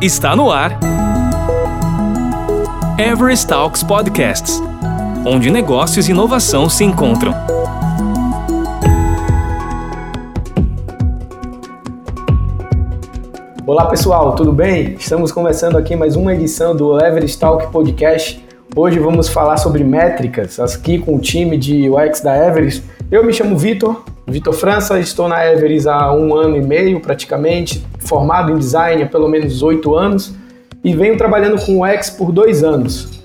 Está no ar. Everest Talks Podcasts onde negócios e inovação se encontram. Olá pessoal, tudo bem? Estamos começando aqui mais uma edição do Everest Talk Podcast. Hoje vamos falar sobre métricas, aqui com o time de UX da Everest. Eu me chamo Vitor, Vitor França, estou na Everest há um ano e meio praticamente, formado em design há pelo menos oito anos e venho trabalhando com UX por dois anos.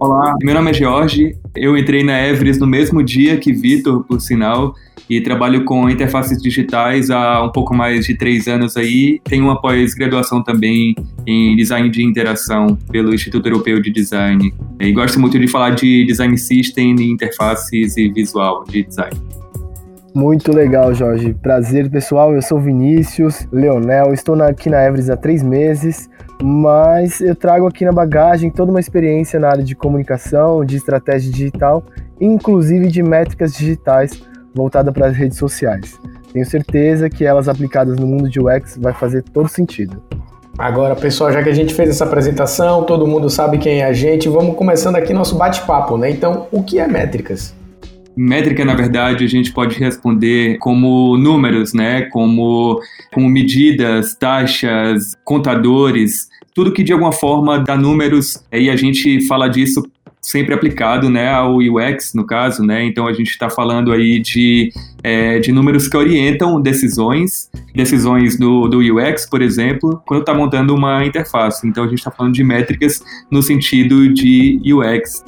Olá, meu nome é Jorge, eu entrei na Everest no mesmo dia que Vitor, por sinal, e trabalho com interfaces digitais há um pouco mais de três anos aí. Tenho uma pós-graduação também em design de interação pelo Instituto Europeu de Design. E gosto muito de falar de design system, interfaces e visual de design. Muito legal, Jorge. Prazer, pessoal. Eu sou Vinícius Leonel. Estou aqui na Everest há três meses, mas eu trago aqui na bagagem toda uma experiência na área de comunicação, de estratégia digital, inclusive de métricas digitais voltada para as redes sociais. Tenho certeza que elas aplicadas no mundo de UX vai fazer todo sentido. Agora, pessoal, já que a gente fez essa apresentação, todo mundo sabe quem é a gente, vamos começando aqui nosso bate-papo, né? Então, o que é métricas? Métrica, na verdade, a gente pode responder como números, né? Como, como medidas, taxas, contadores, tudo que de alguma forma dá números, e a gente fala disso sempre aplicado né, ao UX, no caso, né? Então a gente está falando aí de, é, de números que orientam decisões, decisões do, do UX, por exemplo, quando está montando uma interface. Então a gente está falando de métricas no sentido de UX.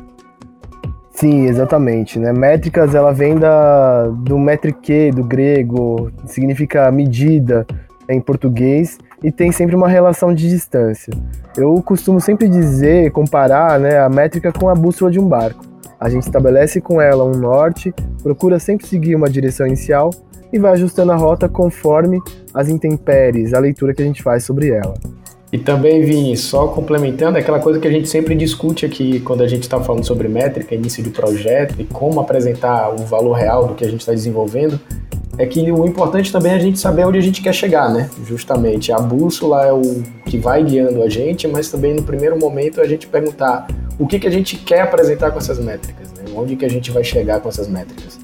Sim, exatamente. Né? Métricas, ela vem da, do metrique, do grego, significa medida em português, e tem sempre uma relação de distância. Eu costumo sempre dizer, comparar né, a métrica com a bússola de um barco. A gente estabelece com ela um norte, procura sempre seguir uma direção inicial e vai ajustando a rota conforme as intempéries, a leitura que a gente faz sobre ela. E também, Vini, só complementando, é aquela coisa que a gente sempre discute aqui quando a gente está falando sobre métrica, início de projeto e como apresentar o valor real do que a gente está desenvolvendo, é que o importante também é a gente saber onde a gente quer chegar, né? Justamente, a bússola é o que vai guiando a gente, mas também no primeiro momento a gente perguntar o que, que a gente quer apresentar com essas métricas, né? Onde que a gente vai chegar com essas métricas.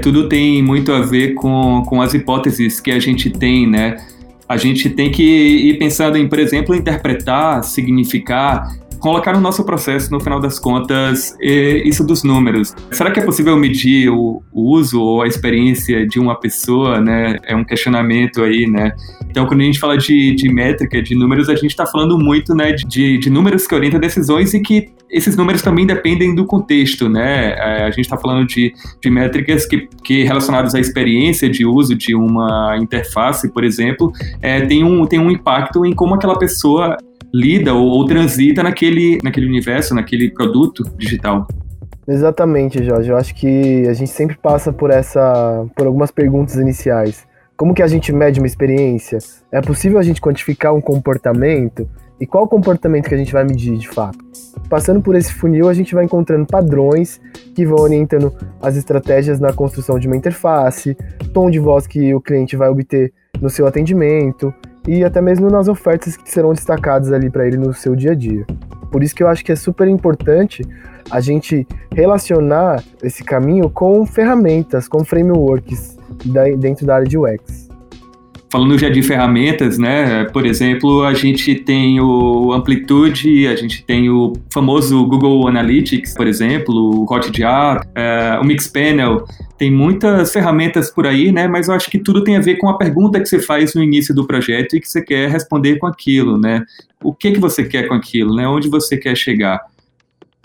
Tudo tem muito a ver com, com as hipóteses que a gente tem, né? A gente tem que ir pensando em, por exemplo, interpretar, significar colocar no nosso processo, no final das contas, isso dos números. Será que é possível medir o, o uso ou a experiência de uma pessoa, né? É um questionamento aí, né? Então, quando a gente fala de, de métrica, de números, a gente está falando muito, né, de, de números que orientam decisões e que esses números também dependem do contexto, né? É, a gente está falando de, de métricas que, que relacionadas à experiência de uso de uma interface, por exemplo, é, tem, um, tem um impacto em como aquela pessoa lida ou, ou transita naquele, naquele universo, naquele produto digital. Exatamente, Jorge. Eu acho que a gente sempre passa por essa, por algumas perguntas iniciais. Como que a gente mede uma experiência? É possível a gente quantificar um comportamento? E qual comportamento que a gente vai medir de fato? Passando por esse funil, a gente vai encontrando padrões que vão orientando as estratégias na construção de uma interface, tom de voz que o cliente vai obter no seu atendimento, e até mesmo nas ofertas que serão destacadas ali para ele no seu dia a dia. Por isso que eu acho que é super importante a gente relacionar esse caminho com ferramentas, com frameworks dentro da área de UX. Falando já de ferramentas, né? Por exemplo, a gente tem o Amplitude, a gente tem o famoso Google Analytics, por exemplo, o Hotjar, uh, o Mixpanel. Tem muitas ferramentas por aí, né? Mas eu acho que tudo tem a ver com a pergunta que você faz no início do projeto e que você quer responder com aquilo, né? O que que você quer com aquilo, né? Onde você quer chegar?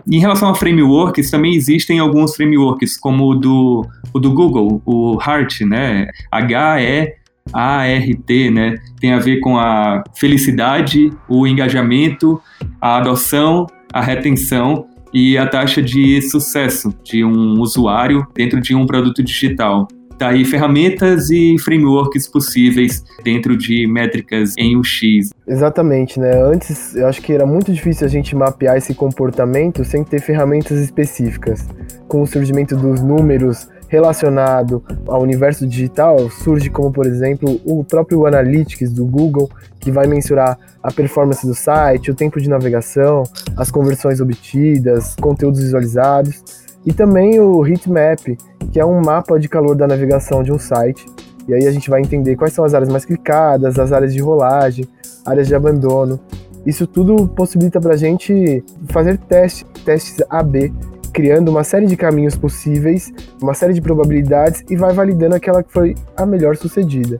Em relação a frameworks, também existem alguns frameworks, como o do, o do Google, o HEART, né? H-E ART, né? Tem a ver com a felicidade, o engajamento, a adoção, a retenção e a taxa de sucesso de um usuário dentro de um produto digital. Tá aí ferramentas e frameworks possíveis dentro de métricas em UX. Exatamente, né? Antes eu acho que era muito difícil a gente mapear esse comportamento sem ter ferramentas específicas. Com o surgimento dos números relacionado ao universo digital surge como, por exemplo, o próprio Analytics do Google, que vai mensurar a performance do site, o tempo de navegação, as conversões obtidas, conteúdos visualizados, e também o Heatmap, que é um mapa de calor da navegação de um site. E aí a gente vai entender quais são as áreas mais clicadas, as áreas de rolagem, áreas de abandono. Isso tudo possibilita para a gente fazer testes, testes AB criando uma série de caminhos possíveis, uma série de probabilidades e vai validando aquela que foi a melhor sucedida.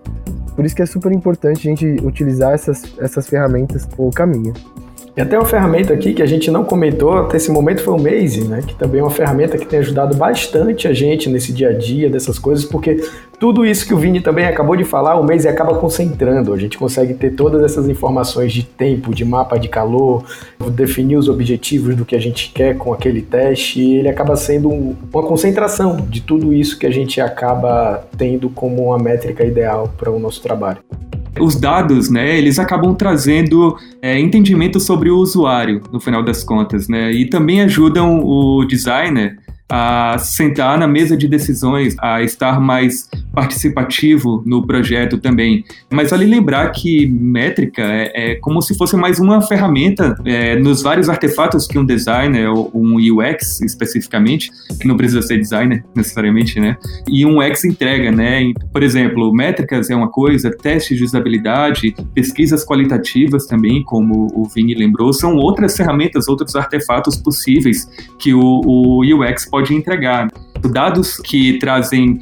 Por isso que é super importante a gente utilizar essas, essas ferramentas o caminho. E até uma ferramenta aqui que a gente não comentou até esse momento foi o Maze, né? Que também é uma ferramenta que tem ajudado bastante a gente nesse dia a dia dessas coisas, porque tudo isso que o Vini também acabou de falar, o Maze acaba concentrando. A gente consegue ter todas essas informações de tempo, de mapa de calor, definir os objetivos do que a gente quer com aquele teste, e ele acaba sendo uma concentração de tudo isso que a gente acaba tendo como uma métrica ideal para o nosso trabalho os dados, né, eles acabam trazendo é, entendimento sobre o usuário, no final das contas, né, e também ajudam o designer a sentar na mesa de decisões, a estar mais participativo no projeto também. Mas vale lembrar que métrica é, é como se fosse mais uma ferramenta é, nos vários artefatos que um designer, ou um UX especificamente, que não precisa ser designer necessariamente, né? E um UX entrega, né? Por exemplo, métricas é uma coisa, testes de usabilidade, pesquisas qualitativas também, como o Vini lembrou, são outras ferramentas, outros artefatos possíveis que o, o UX pode pode entregar. Dados que trazem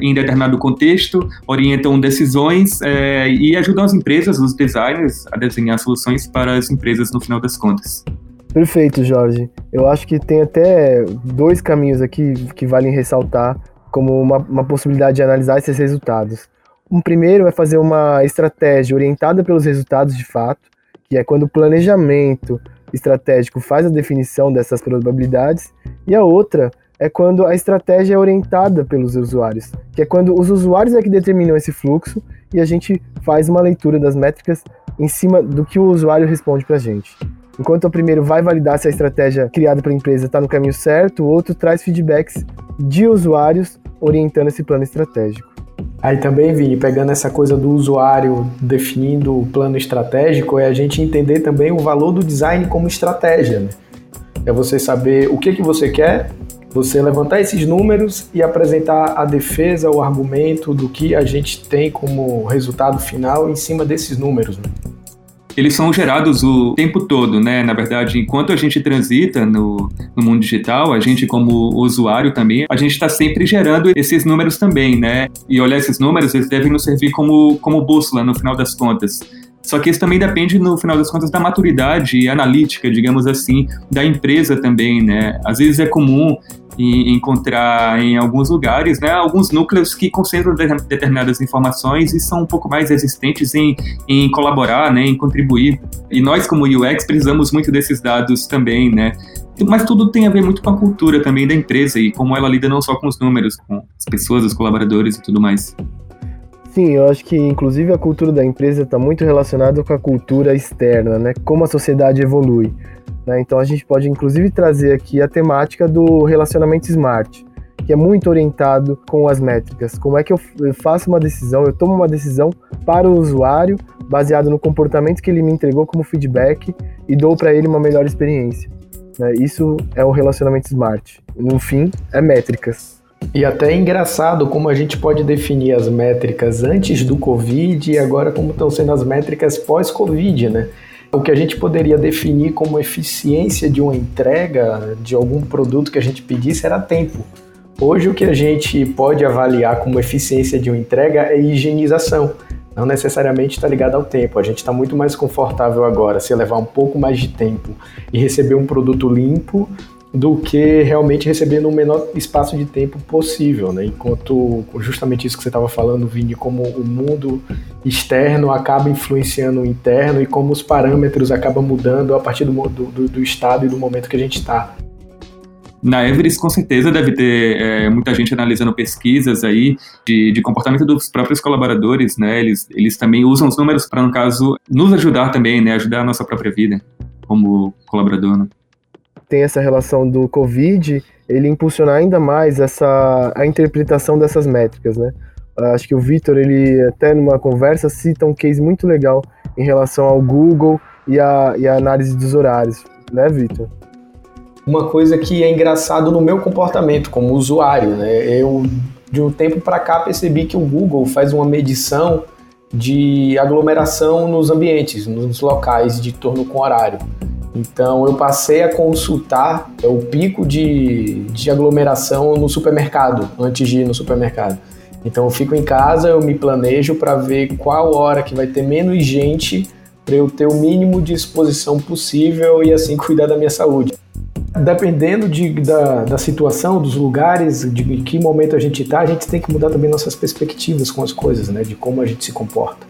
em determinado contexto, orientam decisões é, e ajudam as empresas, os designers, a desenhar soluções para as empresas no final das contas. Perfeito, Jorge. Eu acho que tem até dois caminhos aqui que valem ressaltar como uma, uma possibilidade de analisar esses resultados. Um primeiro é fazer uma estratégia orientada pelos resultados de fato, que é quando o planejamento estratégico faz a definição dessas probabilidades, e a outra é quando a estratégia é orientada pelos usuários, que é quando os usuários é que determinam esse fluxo e a gente faz uma leitura das métricas em cima do que o usuário responde para a gente. Enquanto o primeiro vai validar se a estratégia criada para a empresa está no caminho certo, o outro traz feedbacks de usuários orientando esse plano estratégico. Aí também, Vini, pegando essa coisa do usuário definindo o plano estratégico, é a gente entender também o valor do design como estratégia. Né? É você saber o que, que você quer, você levantar esses números e apresentar a defesa, o argumento do que a gente tem como resultado final em cima desses números. Né? Eles são gerados o tempo todo, né? Na verdade, enquanto a gente transita no, no mundo digital, a gente como usuário também, a gente está sempre gerando esses números também, né? E olhar esses números, eles devem nos servir como, como bússola no final das contas. Só que isso também depende, no final das contas, da maturidade analítica, digamos assim, da empresa também, né? Às vezes é comum encontrar em alguns lugares, né, alguns núcleos que concentram determinadas informações e são um pouco mais resistentes em, em colaborar, né, em contribuir. E nós, como UX, precisamos muito desses dados também, né? Mas tudo tem a ver muito com a cultura também da empresa e como ela lida não só com os números, com as pessoas, os colaboradores e tudo mais. Sim, eu acho que inclusive a cultura da empresa está muito relacionada com a cultura externa, né? Como a sociedade evolui. Né? Então a gente pode inclusive trazer aqui a temática do relacionamento smart, que é muito orientado com as métricas. Como é que eu faço uma decisão, eu tomo uma decisão para o usuário baseado no comportamento que ele me entregou como feedback e dou para ele uma melhor experiência. Né? Isso é o relacionamento smart. No fim, é métricas. E até é engraçado como a gente pode definir as métricas antes do Covid e agora como estão sendo as métricas pós-Covid, né? O que a gente poderia definir como eficiência de uma entrega de algum produto que a gente pedisse era tempo. Hoje o que a gente pode avaliar como eficiência de uma entrega é higienização. Não necessariamente está ligado ao tempo. A gente está muito mais confortável agora se levar um pouco mais de tempo e receber um produto limpo do que realmente receber no menor espaço de tempo possível, né? Enquanto justamente isso que você estava falando, Vini, como o mundo externo acaba influenciando o interno e como os parâmetros acabam mudando a partir do, do, do estado e do momento que a gente está. Na Everest, com certeza, deve ter é, muita gente analisando pesquisas aí de, de, comportamento dos próprios colaboradores, né? Eles, eles também usam os números para, no caso, nos ajudar também, né? Ajudar a nossa própria vida como colaborador, né? Tem essa relação do Covid, ele impulsionar ainda mais essa a interpretação dessas métricas, né? Acho que o Vitor, ele até numa conversa cita um case muito legal em relação ao Google e a, e a análise dos horários, né, Vitor? Uma coisa que é engraçado no meu comportamento como usuário, né? Eu de um tempo para cá percebi que o Google faz uma medição de aglomeração nos ambientes, nos locais de torno com horário. Então eu passei a consultar o pico de, de aglomeração no supermercado, antes de ir no supermercado. Então eu fico em casa, eu me planejo para ver qual hora que vai ter menos gente para eu ter o mínimo de exposição possível e assim cuidar da minha saúde. Dependendo de, da, da situação, dos lugares, de que momento a gente está, a gente tem que mudar também nossas perspectivas com as coisas, né? De como a gente se comporta.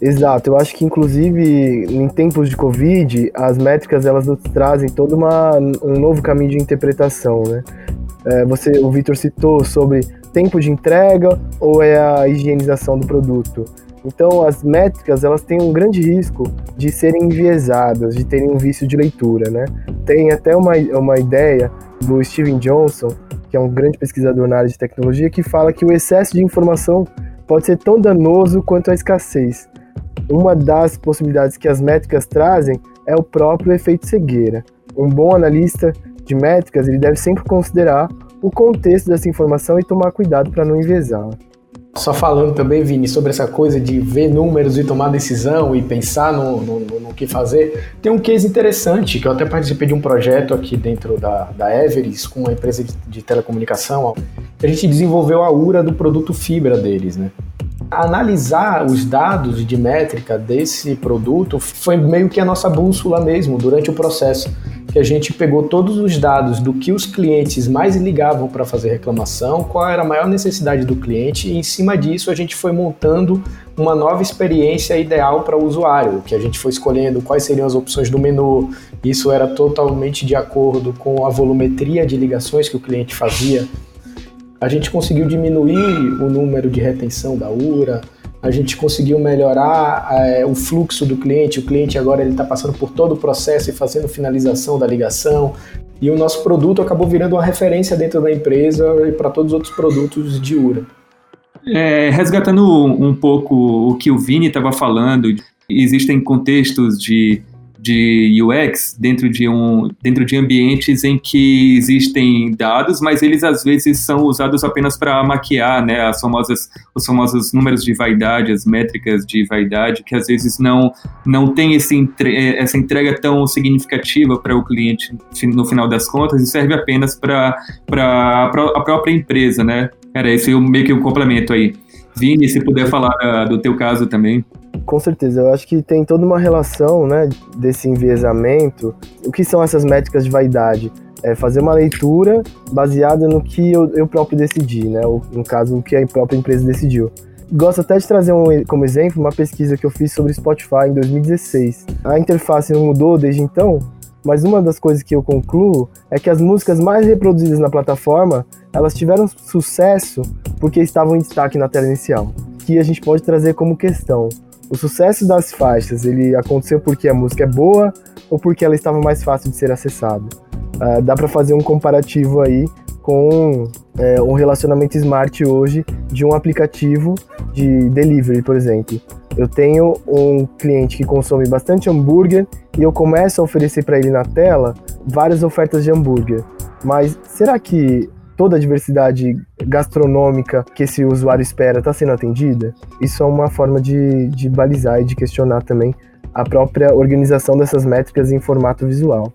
Exato, eu acho que inclusive em tempos de Covid, as métricas elas nos trazem todo uma, um novo caminho de interpretação, né? É, você, o Vitor citou sobre tempo de entrega ou é a higienização do produto. Então, as métricas elas têm um grande risco de serem enviesadas, de terem um vício de leitura, né? Tem até uma, uma ideia do Steven Johnson, que é um grande pesquisador na área de tecnologia, que fala que o excesso de informação pode ser tão danoso quanto a escassez. Uma das possibilidades que as métricas trazem é o próprio efeito cegueira. Um bom analista de métricas ele deve sempre considerar o contexto dessa informação e tomar cuidado para não enviesá-la. Só falando também, Vini, sobre essa coisa de ver números e tomar decisão e pensar no, no, no, que fazer, tem um case interessante, que eu até participei de um projeto aqui dentro da, da Everest, com uma empresa de, de telecomunicação, a gente desenvolveu a URA do produto fibra deles, né? Analisar os dados de métrica desse produto foi meio que a nossa bússola mesmo durante o processo que a gente pegou todos os dados do que os clientes mais ligavam para fazer reclamação, qual era a maior necessidade do cliente, e em cima disso a gente foi montando uma nova experiência ideal para o usuário, que a gente foi escolhendo quais seriam as opções do menu. Isso era totalmente de acordo com a volumetria de ligações que o cliente fazia. A gente conseguiu diminuir o número de retenção da URA, a gente conseguiu melhorar é, o fluxo do cliente. O cliente agora ele está passando por todo o processo e fazendo finalização da ligação. E o nosso produto acabou virando uma referência dentro da empresa e para todos os outros produtos de URA. É, resgatando um pouco o que o Vini estava falando, existem contextos de de UX dentro de, um, dentro de ambientes em que existem dados, mas eles às vezes são usados apenas para maquiar né, as famosas, os famosos números de vaidade, as métricas de vaidade, que às vezes não, não tem esse entre, essa entrega tão significativa para o cliente no final das contas e serve apenas para a própria empresa. Né? Era esse meio que um complemento aí. Vini, se puder falar do teu caso também. Com certeza, eu acho que tem toda uma relação, né, desse enviesamento. O que são essas métricas de vaidade? É fazer uma leitura baseada no que eu, eu próprio decidi, né, ou no caso, no que a própria empresa decidiu. Gosto até de trazer um, como exemplo uma pesquisa que eu fiz sobre Spotify em 2016. A interface não mudou desde então, mas uma das coisas que eu concluo é que as músicas mais reproduzidas na plataforma, elas tiveram sucesso porque estavam em destaque na tela inicial. Que a gente pode trazer como questão. O sucesso das faixas, ele aconteceu porque a música é boa ou porque ela estava mais fácil de ser acessada? Uh, dá para fazer um comparativo aí com é, um relacionamento smart hoje de um aplicativo de delivery, por exemplo. Eu tenho um cliente que consome bastante hambúrguer e eu começo a oferecer para ele na tela várias ofertas de hambúrguer. Mas será que toda a diversidade gastronômica que esse usuário espera está sendo atendida? Isso é uma forma de, de balizar e de questionar também a própria organização dessas métricas em formato visual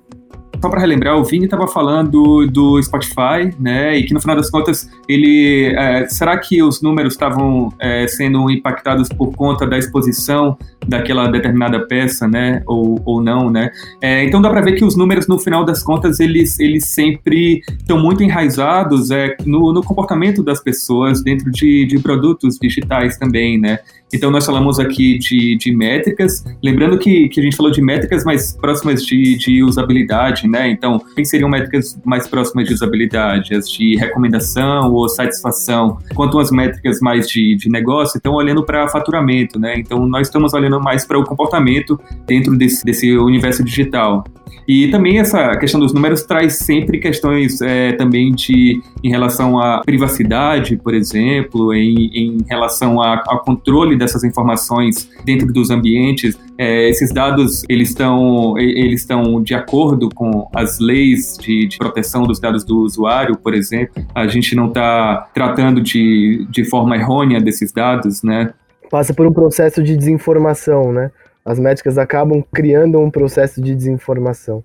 só para relembrar, o Vini estava falando do Spotify, né? E que no final das contas, ele. É, será que os números estavam é, sendo impactados por conta da exposição daquela determinada peça, né? Ou, ou não, né? É, então dá para ver que os números, no final das contas, eles, eles sempre estão muito enraizados é, no, no comportamento das pessoas dentro de, de produtos digitais também, né? Então, nós falamos aqui de, de métricas, lembrando que, que a gente falou de métricas mais próximas de, de usabilidade, né? Então, quem seriam métricas mais próximas de usabilidade? As de recomendação ou satisfação? Quanto às métricas mais de, de negócio, estão olhando para faturamento, né? Então, nós estamos olhando mais para o comportamento dentro desse, desse universo digital. E também essa questão dos números traz sempre questões é, também de em relação à privacidade, por exemplo, em, em relação ao controle dessas informações dentro dos ambientes. É, esses dados eles estão eles estão de acordo com as leis de, de proteção dos dados do usuário, por exemplo. A gente não está tratando de, de forma errônea desses dados, né? Passa por um processo de desinformação, né? as métricas acabam criando um processo de desinformação.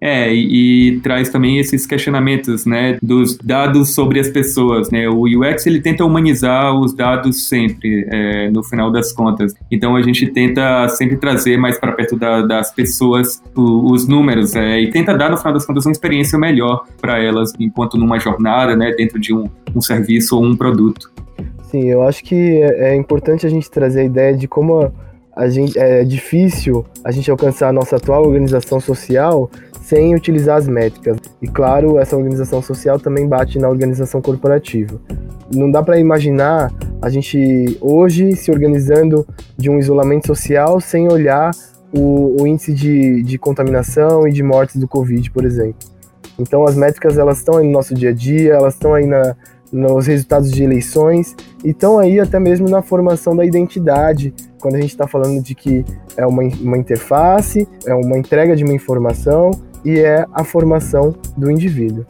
É, e, e, traz também esses questionamentos, né, dos dados sobre as pessoas, né, o UX ele tenta humanizar os dados sempre, é, no final das contas, então a gente tenta sempre trazer mais para perto da, das pessoas o, os números, é, e tenta dar no final das contas uma experiência melhor para elas, enquanto numa jornada, né, dentro de um, um serviço ou um produto. Sim, eu acho que é, é importante a gente trazer a ideia de como a a gente, é difícil a gente alcançar a nossa atual organização social sem utilizar as métricas. E claro, essa organização social também bate na organização corporativa. Não dá para imaginar a gente hoje se organizando de um isolamento social sem olhar o, o índice de, de contaminação e de mortes do Covid, por exemplo. Então as métricas elas estão aí no nosso dia a dia, elas estão aí na, nos resultados de eleições e estão aí até mesmo na formação da identidade, quando a gente está falando de que é uma, uma interface, é uma entrega de uma informação e é a formação do indivíduo.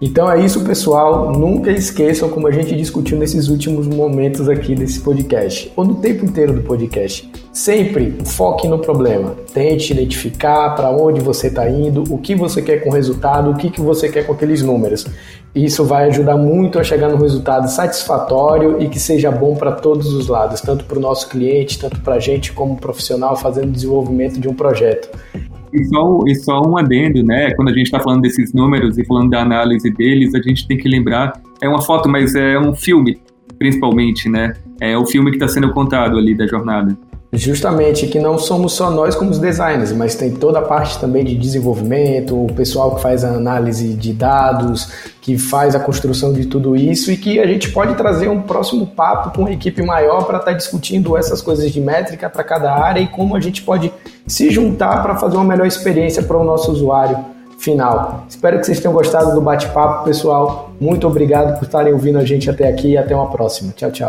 Então é isso, pessoal. Nunca esqueçam, como a gente discutiu nesses últimos momentos aqui desse podcast, ou no tempo inteiro do podcast. Sempre foque no problema. Tente identificar para onde você está indo, o que você quer com o resultado, o que, que você quer com aqueles números. Isso vai ajudar muito a chegar no resultado satisfatório e que seja bom para todos os lados, tanto para o nosso cliente, tanto para a gente como profissional fazendo desenvolvimento de um projeto. E só, e só um adendo, né? Quando a gente está falando desses números e falando da análise deles, a gente tem que lembrar, é uma foto, mas é um filme, principalmente, né? É o filme que está sendo contado ali da jornada. Justamente, que não somos só nós como os designers, mas tem toda a parte também de desenvolvimento, o pessoal que faz a análise de dados, que faz a construção de tudo isso e que a gente pode trazer um próximo papo com uma equipe maior para estar tá discutindo essas coisas de métrica para cada área e como a gente pode se juntar para fazer uma melhor experiência para o nosso usuário final. Espero que vocês tenham gostado do bate-papo, pessoal. Muito obrigado por estarem ouvindo a gente até aqui e até uma próxima. Tchau, tchau.